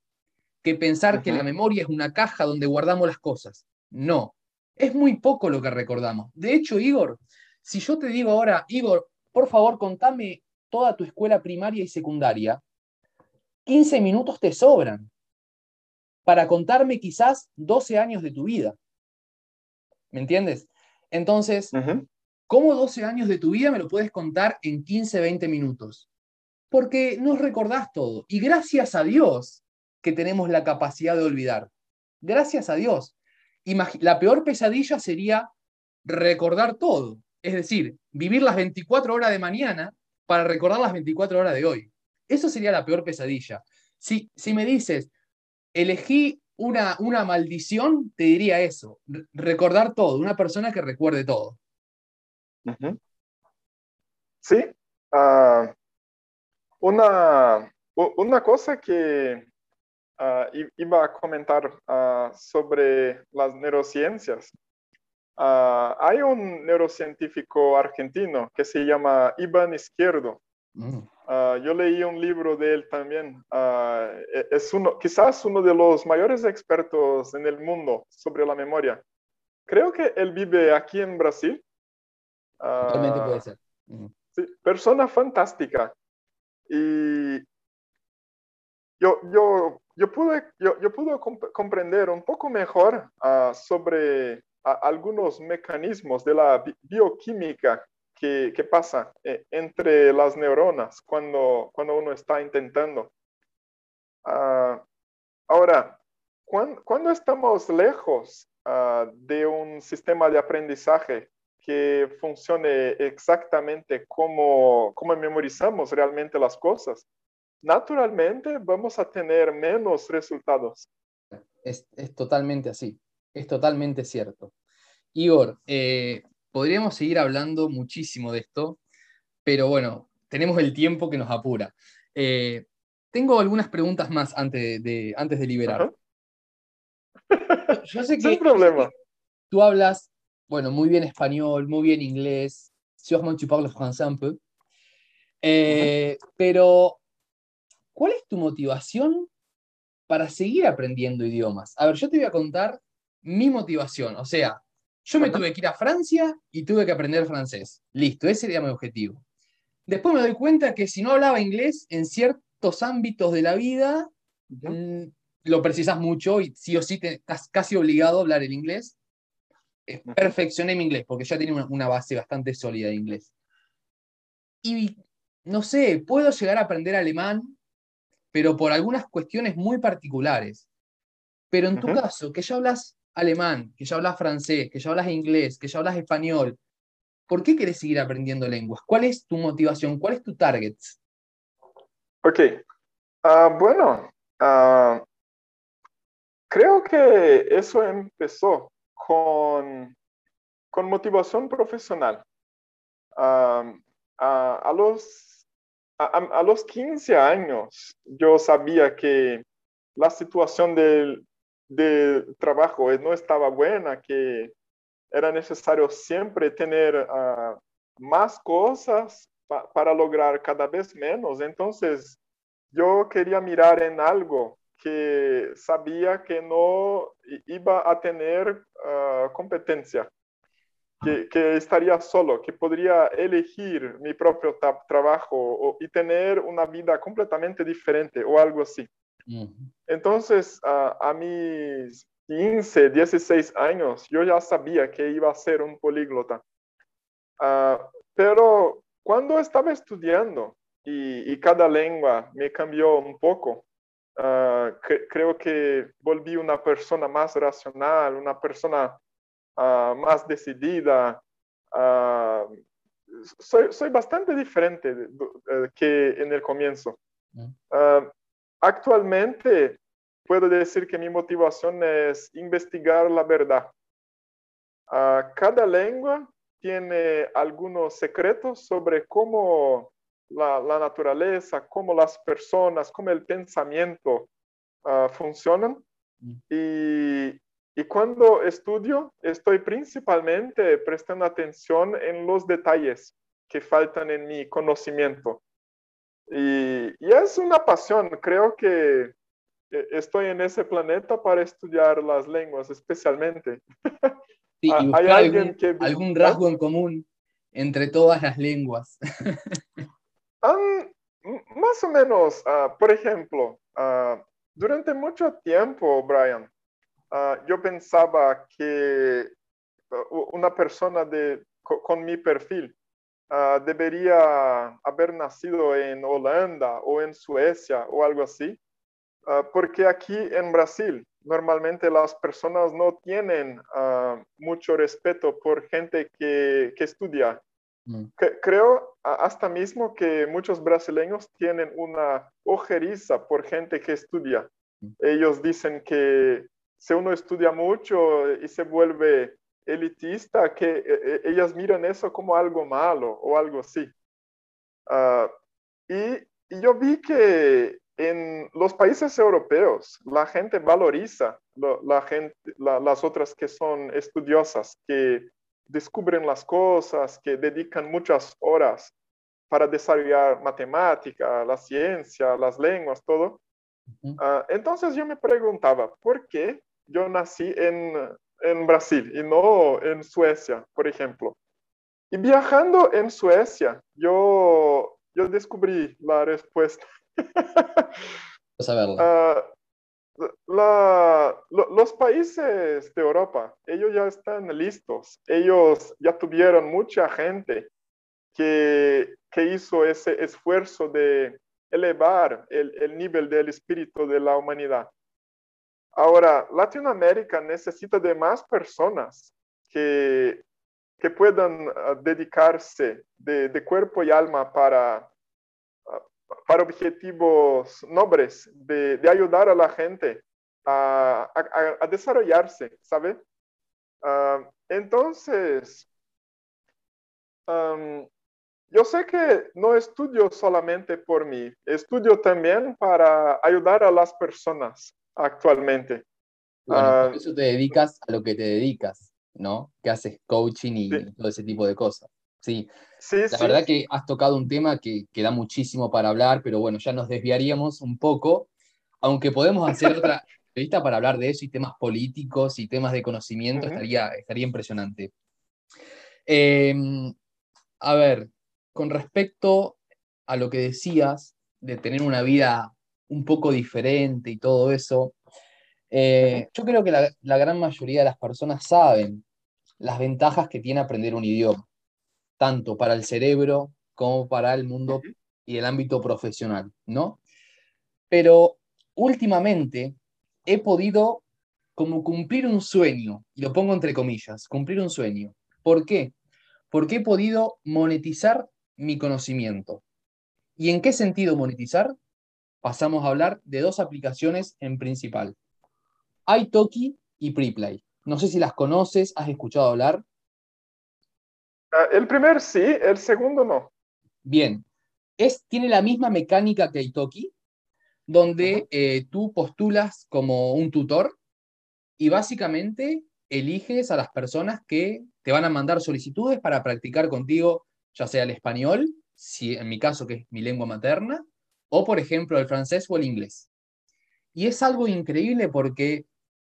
que pensar que la memoria es una caja donde guardamos las cosas. No, es muy poco lo que recordamos. De hecho, Igor, si yo te digo ahora, Igor, por favor, contame toda tu escuela primaria y secundaria, 15 minutos te sobran para contarme quizás 12 años de tu vida. ¿Me entiendes? Entonces, ¿cómo 12 años de tu vida me lo puedes contar en 15, 20 minutos? Porque no recordás todo. Y gracias a Dios, que tenemos la capacidad de olvidar. Gracias a Dios. la peor pesadilla sería recordar todo. Es decir, vivir las 24 horas de mañana para recordar las 24 horas de hoy. Eso sería la peor pesadilla. Si, si me dices, elegí una, una maldición, te diría eso, recordar todo, una persona que recuerde todo. Sí, ah, una, una cosa que uh, iba a comentar uh, sobre las neurociencias. Uh, hay un neurocientífico argentino que se llama Iván Izquierdo. Mm. yo leí un libro de él también. E, es uno, quizás uno de los mayores expertos en el mundo sobre la memoria. Creo que él vive aquí en Brasil. Realmente puede ser. Sí, persona fantástica. Y yo, yo yo pude, yo, yo pude comprender un poco mejor uh, sobre uh, algunos mecanismos de la bi bioquímica que, que pasa eh, entre las neuronas cuando, cuando uno está intentando. Uh, ahora, cuando, cuando, estamos lejos de un sistema de aprendizaje que funcione exactamente como, como memorizamos realmente las cosas, naturalmente vamos a tener menos resultados. Es, totalmente así, es totalmente cierto. Igor, eh, podríamos seguir hablando muchísimo de esto, pero bueno, tenemos el tiempo que nos apura. Eh, tengo algunas preguntas más antes de, antes de liberar. Yo sé que, problema. tú hablas, bueno, muy bien español, muy bien inglés, sûrement tu parles français un peu. Eh, pero, ¿cuál es tu motivación para seguir aprendiendo idiomas? A ver, yo te voy a contar mi motivación. O sea, yo me tuve que ir a Francia y tuve que aprender francés. Listo, ese era mi objetivo. Después me doy cuenta que si no hablaba inglés en ciertos ámbitos de la vida, mm, lo precisas mucho y sí o sí te, estás casi obligado a hablar el inglés. Perfeccioné mi inglés porque ya tenía una, base bastante sólida de inglés. Y no sé, puedo llegar a aprender alemán, pero por algunas cuestiones muy particulares. Pero en tu caso, que ya hablas alemán, que ya hablas francés, que ya hablas inglés, que ya hablas español, ¿por qué quieres seguir aprendiendo lenguas? ¿Cuál es tu motivación? ¿Cuál es tu target? Ok. Ah, bueno, ah, creo que eso empezó con, con motivación profesional. Ah, a, los, a, los 15 años yo sabía que la situación del, trabajo no estaba buena, que era necesario siempre tener uh, más cosas pa para lograr cada vez menos. Entonces, yo quería mirar en algo que sabía que no iba a tener uh, competencia, que, que, estaría solo, que podría elegir mi propio trabajo o, y tener una vida completamente diferente o algo así. Uh -huh. Entonces, uh, a mis 15, 16 años, yo ya sabía que iba a ser un políglota. Uh, pero cuando estaba estudiando y, y, cada lengua me cambió un poco, cre creo que volví una persona más racional, una persona uh, más decidida. Soy, soy, bastante diferente de, de, que en el comienzo. Mm. actualmente puedo decir que mi motivación es investigar la verdad. Cada lengua tiene algunos secretos sobre cómo la, la, naturaleza, cómo las personas, cómo el pensamiento uh, funcionan. Mm. Y, y cuando estudio, estoy principalmente prestando atención en los detalles que faltan en mi conocimiento. Y, y es una pasión, creo que estoy en ese planeta para estudiar las lenguas especialmente. Sí, y ¿Hay alguien algún, que... algún rasgo en común entre todas las lenguas. um, más o menos, uh, por ejemplo, uh, durante mucho tiempo, Brian, uh, yo pensaba que una persona de, con mi perfil debería haber nacido en Holanda o en Suecia o algo así Uh, porque aquí en Brasil normalmente las personas no tienen uh, mucho respeto por gente que, que estudia. Mm. Que, creo hasta mismo que muchos brasileños tienen una ojeriza por gente que estudia. Mm. Ellos dicen que si uno estudia mucho y se vuelve elitista, que e, e, ellas miran eso como algo malo o algo así. Uh, y, y yo vi que en los países europeos la gente valoriza la gente, las otras que son estudiosas, que descubren las cosas, que dedican muchas horas para desarrollar matemática, la ciencia, las lenguas, todo. Ah, entonces yo me preguntaba, ¿por qué yo nací en, en Brasil y no en Suecia, por ejemplo? Y viajando en Suecia, yo, yo descubrí la respuesta. uh, la, los países de Europa, ellos ya están listos. Ellos ya tuvieron mucha gente que, que hizo ese esfuerzo de elevar el, el nivel del espíritu de la humanidad. Ahora, Latinoamérica necesita de más personas que, que puedan uh, dedicarse de, de, cuerpo y alma para para objetivos nobles de, de ayudar a la gente a, a, a desarrollarse, ¿sabe? Uh, entonces, yo sé que no estudio solamente por mí, estudio también para ayudar a las personas actualmente. Bueno, por eso te dedicas a lo que te dedicas, ¿no? Que haces coaching y todo ese tipo de cosas. Sí, sí la verdad que has tocado un tema que, que, da muchísimo para hablar, pero bueno, ya nos desviaríamos un poco, aunque podemos hacer otra entrevista para hablar de eso y temas políticos y temas de conocimiento, estaría, estaría impresionante. Em, a ver, con respecto a lo que decías de tener una vida un poco diferente y todo eso, eh, yo creo que la, gran mayoría de las personas saben las ventajas que tiene aprender un idioma, tanto para el cerebro como para el mundo y el ámbito profesional, ¿no? Pero últimamente he podido como cumplir un sueño, y lo pongo entre comillas, cumplir un sueño. ¿Por qué? Porque he podido monetizar mi conocimiento. ¿Y en qué sentido monetizar? Pasamos a hablar de dos aplicaciones en principal iTalki y Preplay. No sé si las conoces, has escuchado hablar. Ah, el primer sí, el segundo no. Bien, es, tiene la misma mecánica que Italki, donde eh, tú postulas como un tutor y básicamente eliges a las personas que te van a mandar solicitudes para practicar contigo, ya sea el español, si en mi caso que es mi lengua materna, o por ejemplo el francés o el inglés. Y es algo increíble porque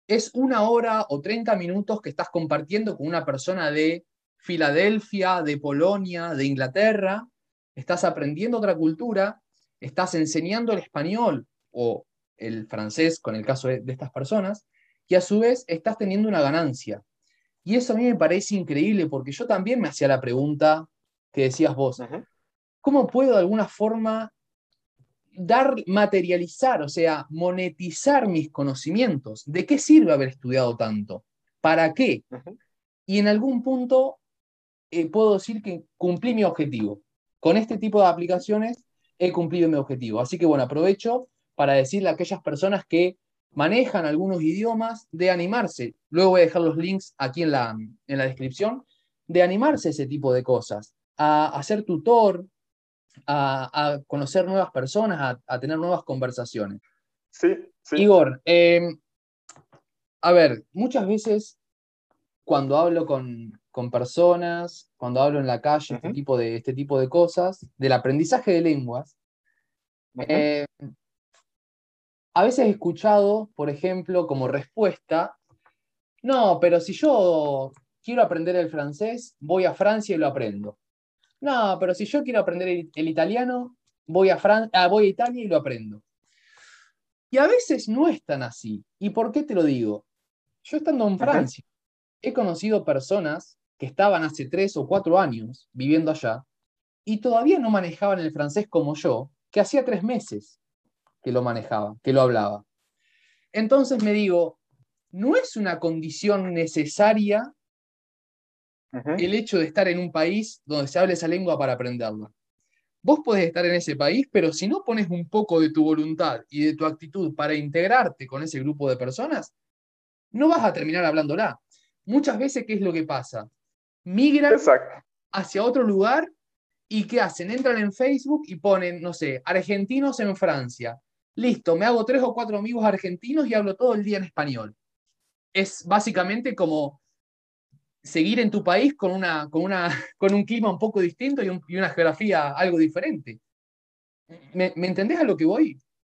es una hora o 30 minutos que estás compartiendo con una persona de Filadelfia, de Polonia, de Inglaterra, estás aprendiendo otra cultura, estás enseñando el español o el francés con el caso de, estas personas, y a su vez estás teniendo una ganancia. Y eso a mí me parece increíble porque yo también me hacía la pregunta que decías vos, ¿cómo puedo de alguna forma dar, materializar, o sea, monetizar mis conocimientos. ¿De qué sirve haber estudiado tanto? ¿Para qué? Y en algún punto eh, puedo decir que cumplí mi objetivo. Con este tipo de aplicaciones he cumplido mi objetivo. Así que bueno, aprovecho para decirle a aquellas personas que manejan algunos idiomas de animarse. Luego voy a dejar los links aquí en la, en la descripción, de animarse a ese tipo de cosas, a, a ser tutor, a, conocer nuevas personas, a, tener nuevas conversaciones. Sí, sí. Igor, em, a ver, muchas veces cuando hablo con, personas, cuando hablo en la calle, este, tipo de, este tipo de cosas, del aprendizaje de lenguas, em, a veces he escuchado, por ejemplo, como respuesta, no, pero si yo quiero aprender el francés, voy a Francia y lo aprendo. No, pero si yo quiero aprender el, italiano, voy a, ah, voy a Italia y lo aprendo. Y a veces no es tan así. ¿Y por qué te lo digo? Yo estando en Francia, he conocido personas que estaban hace tres o cuatro años viviendo allá y todavía no manejaban el francés como yo, que hacía tres meses que lo manejaba, que lo hablaba. Entonces me digo, no es una condición necesaria el hecho de estar en un país donde se hable esa lengua para aprenderla. Vos podés estar en ese país, pero si no pones un poco de tu voluntad y de tu actitud para integrarte con ese grupo de personas, no vas a terminar hablándola. Muchas veces, ¿qué es lo que pasa? Migran hacia otro lugar y ¿qué hacen? Entran en Facebook y ponen, no sé, argentinos en Francia. Listo, me hago tres o cuatro amigos argentinos y hablo todo el día en español. Es básicamente como seguir en tu país con, una, con, una, con un clima un poco distinto y, una geografía algo diferente. ¿Me, ¿Me, entendés a lo que voy?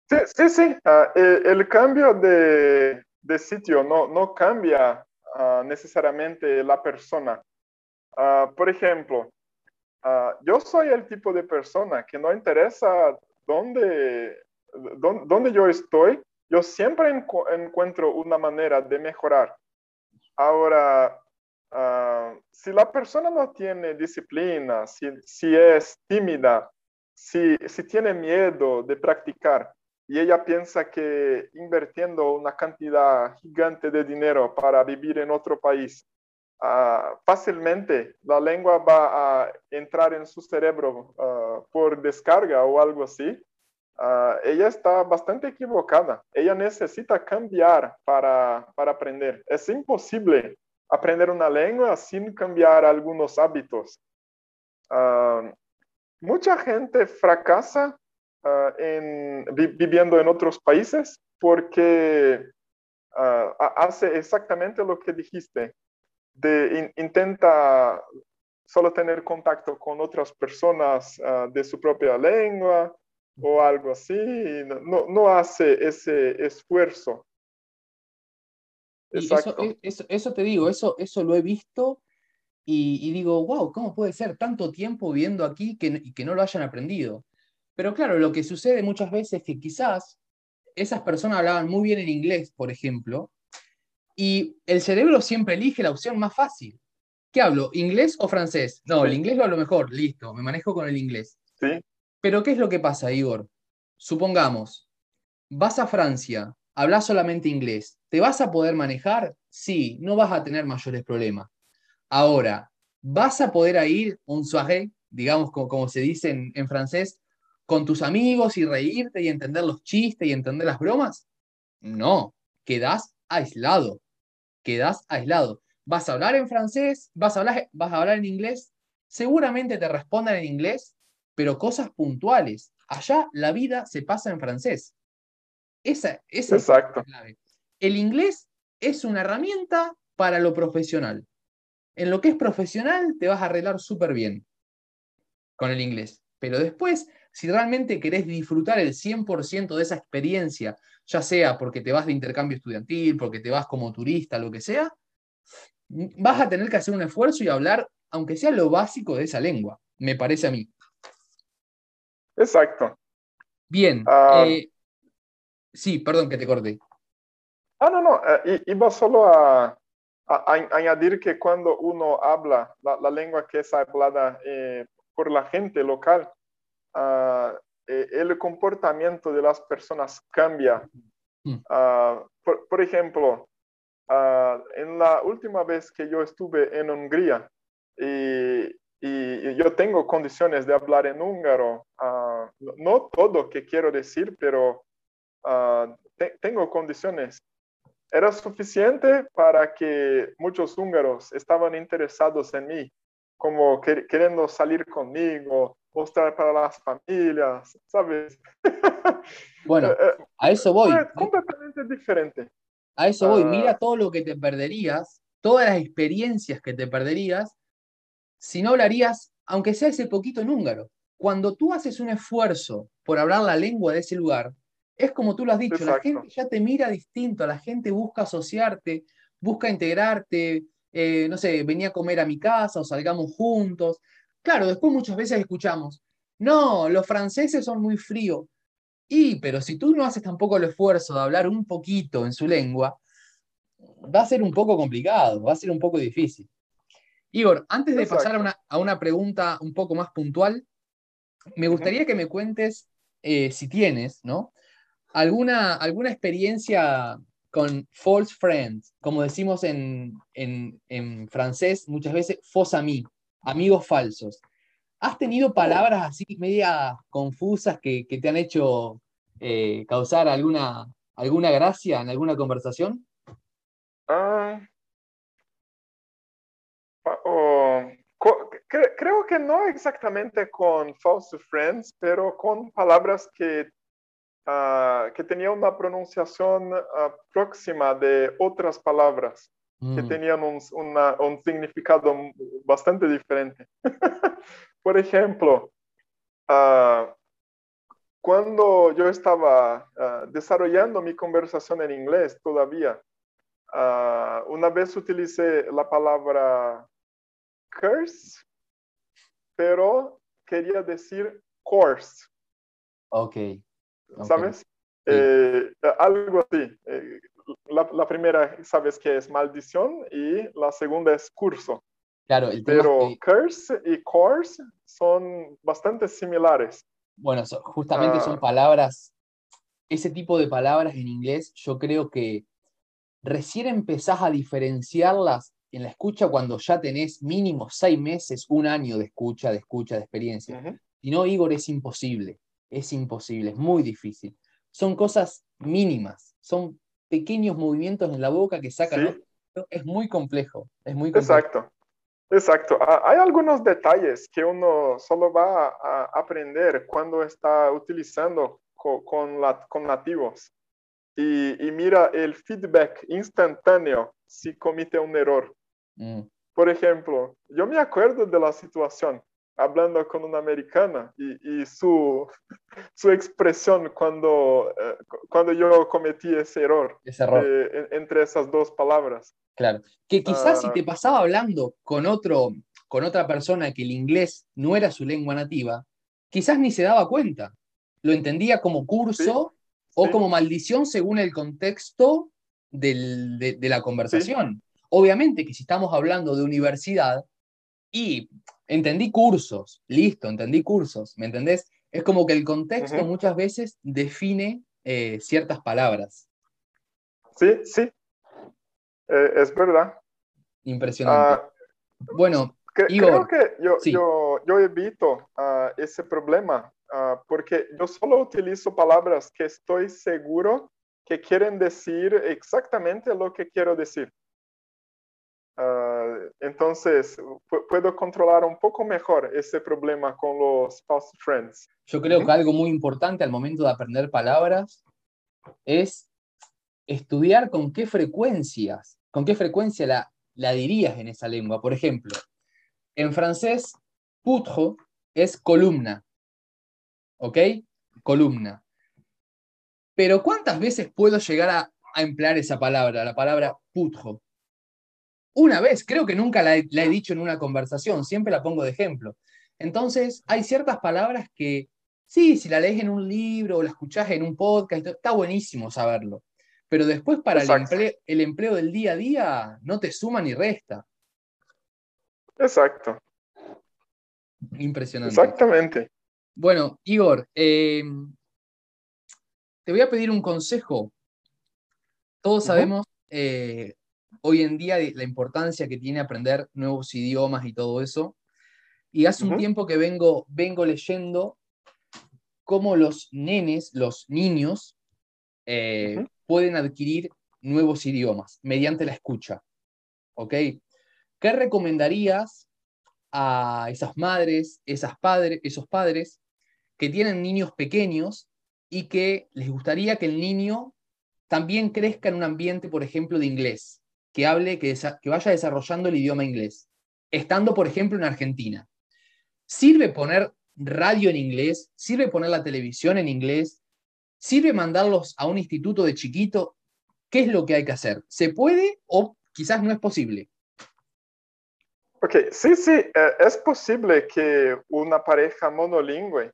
Sí, sí, sí. Ah, eh, el cambio de, de, sitio no, no cambia uh, necesariamente la persona. Uh, por ejemplo, yo soy el tipo de persona que no interesa dónde, dónde, dónde yo estoy, yo siempre encuentro una manera de mejorar. Ahora, Uh, si la persona no tiene disciplina, si, si es tímida, si, si, tiene miedo de practicar y ella piensa que invirtiendo una cantidad gigante de dinero para vivir en otro país, uh, fácilmente la lengua va a entrar en su cerebro uh, por descarga o algo así, ella está bastante equivocada. Ella necesita cambiar para, para aprender. Es imposible aprender una lengua sin cambiar algunos hábitos. ah, mucha gente fracasa ah, en, viviendo en otros países porque hace exactamente lo que dijiste, intenta solo tener contacto con otras personas de su propia lengua o algo así, no, no hace ese esfuerzo e, eso, eso, te digo, eso, eso lo he visto y, digo, wow, ¿cómo puede ser tanto tiempo viviendo aquí que, y que no lo hayan aprendido? Pero claro, lo que sucede muchas veces es que quizás esas personas hablaban muy bien en inglés, por ejemplo, y el cerebro siempre elige la opción más fácil. ¿Qué hablo? ¿Inglés o francés? No, el inglés lo hablo mejor, listo, me manejo con el inglés. Sí. Pero ¿qué es lo que pasa, Igor? Supongamos, vas a Francia, hablas solamente inglés, ¿te vas a poder manejar? Sí, no vas a tener mayores problemas. Ahora, ¿vas a poder ir un soirée, digamos como, se dice en, francés, con tus amigos y reírte y entender los chistes y entender las bromas? No, quedas aislado, quedas aislado. ¿Vas a hablar en francés? ¿Vas a hablar, vas a hablar en inglés? Seguramente te respondan en inglés, pero cosas puntuales. Allá la vida se pasa en francés. Esa, esa es la clave. El inglés es una herramienta para lo profesional. En lo que es profesional te vas a arreglar súper bien con el inglés. Pero después, si realmente querés disfrutar el 100% de esa experiencia, ya sea porque te vas de intercambio estudiantil, porque te vas como turista, lo que sea, vas a tener que hacer un esfuerzo y hablar, aunque sea lo básico de esa lengua, me parece a mí. Exacto. Bien. Ah, eh, Sí, perdón que te corté. Ah, no, no, eh, iba solo a, añadir que cuando uno habla la, lengua que es hablada eh, por la gente local, ah, eh, el comportamiento de las personas cambia. Mm. Ah, por, ejemplo, en la última vez que yo estuve en Hungría y, y yo tengo condiciones de hablar en húngaro, no todo que quiero decir, pero Ah, tengo condiciones. Era suficiente para que muchos húngaros estaban interesados en mí, como queriendo salir conmigo, mostrar para las familias, ¿sabes? Bueno, eh, eh, a eso voy. completamente diferente. A eso voy. Mira ah. todo lo que te perderías, todas las experiencias que te perderías si no hablarías, aunque sea ese poquito en húngaro. Cuando tú haces un esfuerzo por hablar la lengua de ese lugar, es como tú lo has dicho, la gente ya te mira distinto, la gente busca asociarte, busca integrarte, eh, no sé, venía a comer a mi casa o salgamos juntos. Claro, después muchas veces escuchamos, no, los franceses son muy fríos. Y, pero si tú no haces tampoco el esfuerzo de hablar un poquito en su lengua, va a ser un poco complicado, va a ser un poco difícil. Igor, antes de pasar a una, a una, pregunta un poco más puntual, me gustaría que me cuentes, eh, si tienes, ¿no? ¿Alguna, alguna experiencia con false friends, como decimos en, francés muchas veces, faux amis, amigos falsos? ¿Has tenido palabras así media confusas que, te han hecho eh, causar alguna, alguna gracia en alguna conversación? Ah, creo que no exactamente con false friends, pero con palabras que Ah, que tenía una pronunciación ah, próxima de otras palabras que mm. tenían un, un, significado bastante diferente. Por ejemplo, ah, cuando yo estaba desarrollando mi conversación en inglés todavía, una vez utilicé la palabra curse, pero quería decir course. Ok. ¿Sabes? Eh, algo así. Eh, la, primera, sabes que es maldición y la segunda es curso. Claro, el Pero curse y course son bastante similares. Bueno, justamente son ah. palabras, ese tipo de palabras en inglés, yo creo que recién empezás a diferenciarlas en la escucha cuando ya tenés mínimo seis meses, un año de escucha, de escucha, de experiencia. Si no, Igor, es imposible es imposible, es muy difícil. Son cosas mínimas, son pequeños movimientos en la boca que sacan. Es muy complejo, es muy Exacto. Exacto. Ah, hay algunos detalles que uno solo va a aprender cuando está utilizando con, la, con nativos. Y, mira el feedback instantáneo si comete un error. Mm. Por ejemplo, yo me acuerdo de la situación hablando con una americana y, su, su expresión cuando, eh, cuando yo cometí ese error, ese error. Eh, entre esas dos palabras. Claro, que quizás si ah. te pasaba hablando con, otro, con otra persona que el inglés no era su lengua nativa, quizás ni se daba cuenta. Lo entendía como curso o como maldición según el contexto de, de, la conversación. Obviamente que si estamos hablando de universidad y entendí cursos, listo, entendí cursos, ¿me entendés? Es como que el contexto muchas veces define eh, ciertas palabras. Sí, sí, eh, es verdad. Impresionante. Ah, bueno, creo que yo, yo, yo evito uh, ese problema uh, porque yo solo utilizo palabras que estoy seguro que quieren decir exactamente lo que quiero decir. Entonces, puedo controlar un poco mejor ese problema con los false friends. Yo creo que algo muy importante al momento de aprender palabras es estudiar con qué frecuencias, con qué frecuencia la, la dirías en esa lengua. Por ejemplo, en francés, poutre es columna. ¿Ok? Columna. Pero ¿cuántas veces puedo llegar a, emplear esa palabra, la palabra poutre? Una vez, creo que nunca la he, la he dicho en una conversación, siempre la pongo de ejemplo. Entonces, hay ciertas palabras que, sí, si la lees en un libro o la escuchás en un podcast, está buenísimo saberlo pero después para el empleo, el empleo, del día a día no te suma ni resta. Exacto. Impresionante. Exactamente. Bueno, Igor, em, te voy a pedir un consejo. Todos sabemos eh, hoy en día la importancia que tiene aprender nuevos idiomas y todo eso. Y hace un tiempo que vengo, vengo leyendo cómo los nenes, los niños, eh, pueden adquirir nuevos idiomas mediante la escucha. ¿Ok? ¿Qué recomendarías a esas madres, esas padres, esos padres que tienen niños pequeños y que les gustaría que el niño también crezca en un ambiente, por ejemplo, de inglés, que hable, que, que vaya desarrollando el idioma inglés, estando, por ejemplo, en Argentina? ¿Sirve poner radio en inglés? ¿Sirve poner la televisión en inglés? ¿Sirve mandarlos a un instituto de chiquito? ¿Qué es lo que hay que hacer? ¿Se puede o quizás no es posible? Ok, sí, sí, eh, es posible que una pareja monolingüe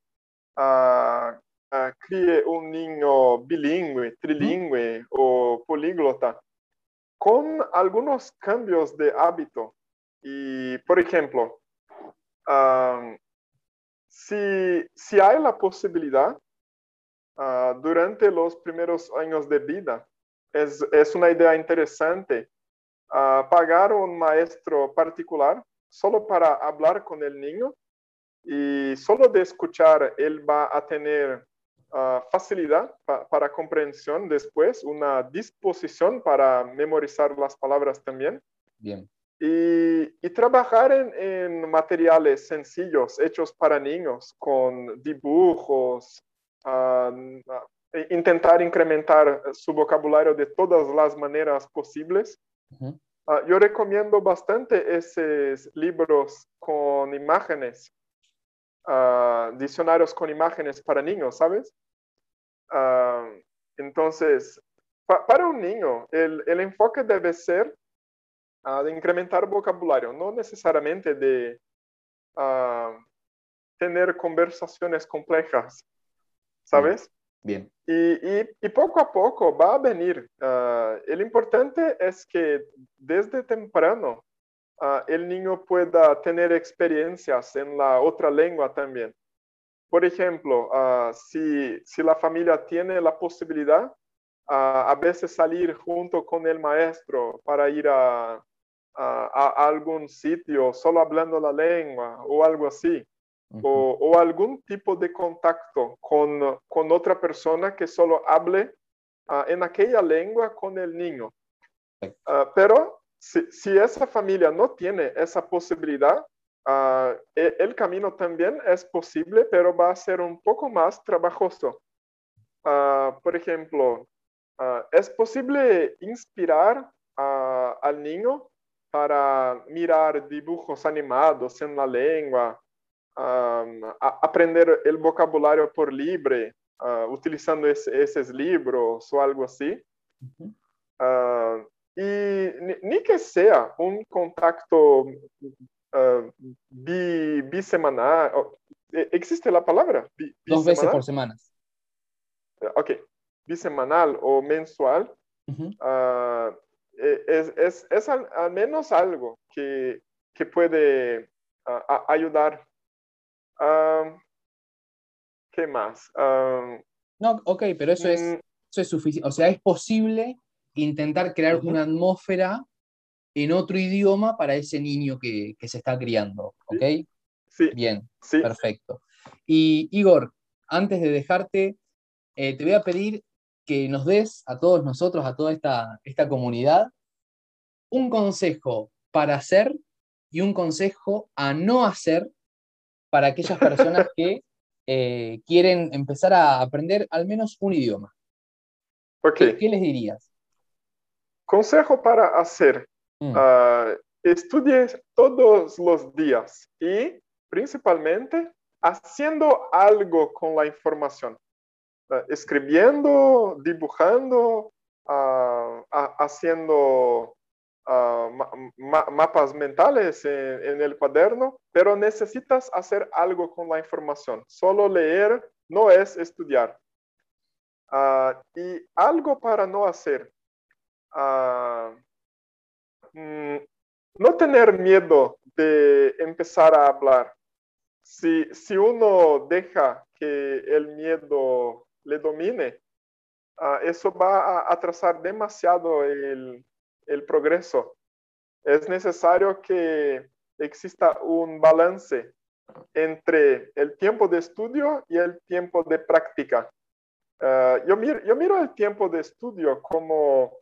uh, críe un niño bilingüe, trilingüe o políglota con algunos cambios de hábito. Y, por ejemplo, si, si hay la posibilidad Ah, durante los primeros años de vida. Es, es una idea interesante uh, pagar un maestro particular solo para hablar con el niño y solo de escuchar él va a tener uh, facilidad para comprensión después, una disposición para memorizar las palabras también. Bien. Y, y, trabajar en, en, materiales sencillos hechos para niños, con dibujos, intentar incrementar su vocabulario de todas las maneras posibles. Ah, yo recomiendo bastante esos libros con imágenes, uh, diccionarios con imágenes para niños, ¿sabes? Ah, entonces, para un niño, el, el, enfoque debe ser de incrementar vocabulario, no necesariamente de tener conversaciones complejas. ¿sabes? Bien. Y, y, poco a poco va a venir. Uh, el importante es que desde temprano uh, el niño pueda tener experiencias en la otra lengua también. Por ejemplo, uh, si, si, la familia tiene la posibilidad, a veces salir junto con el maestro para ir a, a, a algún sitio solo hablando la lengua o algo así o, algún tipo de contacto con, con otra persona que solo hable ah, en aquella lengua con el niño. Ah, pero si, esa familia no tiene esa posibilidad, e, el camino también es posible, pero va a ser un poco más trabajoso. Ah, por ejemplo, ah, es posible inspirar al niño para mirar dibujos animados en la lengua, aprender el vocabulario por libre, utilizando esos libros o algo así. Y ni, que sea un contacto bisemanal, e, ¿existe la palabra? Dos veces por semana. Ok, bisemanal o mensual. E, es, es, al, menos algo que, que puede ayudar ¿Qué más? no, ok, pero eso es, mm. eso es suficiente. O sea, es posible intentar crear una atmósfera en otro idioma para ese niño que, se está criando, ¿ok? Sí. Bien, perfecto. Y Igor, antes de dejarte, eh, te voy a pedir que nos des a todos nosotros, a toda esta, esta comunidad, un consejo para hacer y un consejo a no hacer para aquellas personas que eh, quieren empezar a aprender al menos un idioma. Okay. ¿Qué, les dirías? Consejo para hacer. Mm. Ah, estudie todos los días y principalmente haciendo algo con la información. Ah, escribiendo, dibujando, ah, haciendo mapas mentales en, el cuaderno, pero necesitas hacer algo con la información. Solo leer no es estudiar. Y algo para no hacer. Ah, mm, no tener miedo de empezar a hablar. Si, si uno deja que el miedo le domine, ah, eso va a atrasar demasiado el, el progreso. Es necesario que exista un balance entre el tiempo de estudio y el tiempo de práctica. Ah, yo, miro, yo, miro, el tiempo de estudio como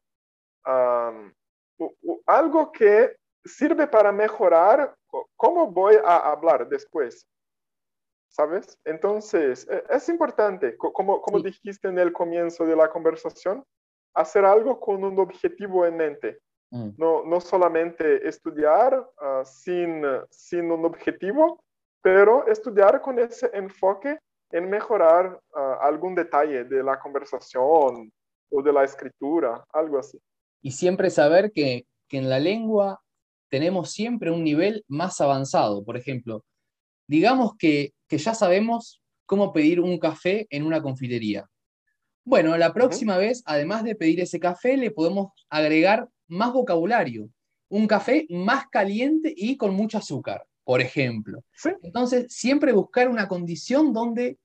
algo que sirve para mejorar cómo voy a hablar después. ¿Sabes? Entonces, e, es importante, como, como dijiste en el comienzo de la conversación, hacer algo con un objetivo en mente. Mm. No, no solamente estudiar ah, sin, sin un objetivo, pero estudiar con ese enfoque en mejorar ah, algún detalle de la conversación o de la escritura, algo así. Y siempre saber que, que en la lengua tenemos siempre un nivel más avanzado. Por ejemplo, digamos que, que ya sabemos cómo pedir un café en una confitería. Bueno, la próxima vez, además de pedir ese café, le podemos agregar más vocabulario. Un café más caliente y con mucho azúcar, por ejemplo. Entonces, siempre buscar una condición donde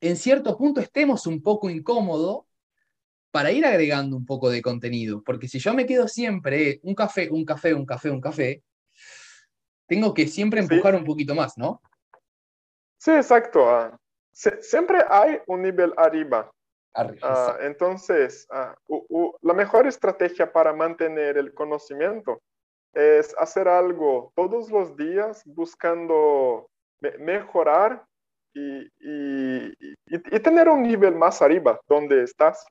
en cierto punto estemos un poco incómodos para ir agregando un poco de contenido. Porque si yo me quedo siempre un café, un café, un café, un café, tengo que siempre empujar un poquito más, ¿no? Sí, exacto. Ah, siempre hay un nivel arriba. Ah, entonces, ah, la mejor estrategia para mantener el conocimiento es hacer algo todos los días buscando mejorar y, tener un nivel más arriba donde estás.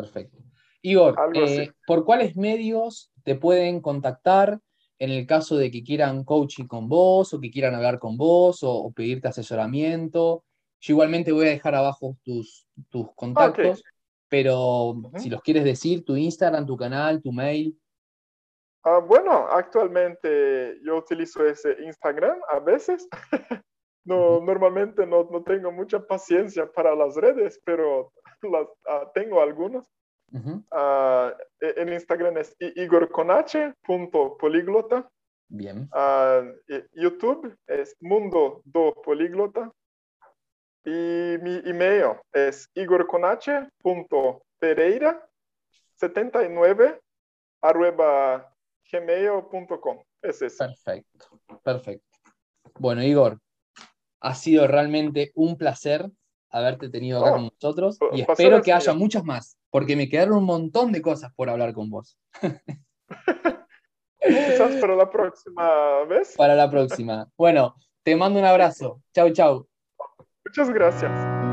Perfecto. Igor, eh, ¿por cuáles medios te pueden contactar en el caso de que quieran coaching con vos o que quieran hablar con vos o pedirte asesoramiento? Yo igualmente voy a dejar abajo tus, tus contactos, pero si los quieres decir, tu Instagram, tu canal, tu mail. Ah, bueno, actualmente yo utilizo ese Instagram a veces. no, Normalmente no, no, tengo mucha paciencia para las redes, pero las, ah, tengo algunas. Ah, e, en Instagram es igorconache.poliglota. Bien. YouTube es mundo do poliglota. Y mi email es igorconache.pereira79 arroba gmail.com. Es Perfecto, perfecto. Bueno, Igor, ha sido realmente un placer haberte tenido acá oh, con nosotros y espero que haya muchas más, porque me quedaron un montón de cosas por hablar con vos. Quizás para la próxima vez. Para la próxima. Bueno, te mando un abrazo. Chau, chau. Muchas gracias.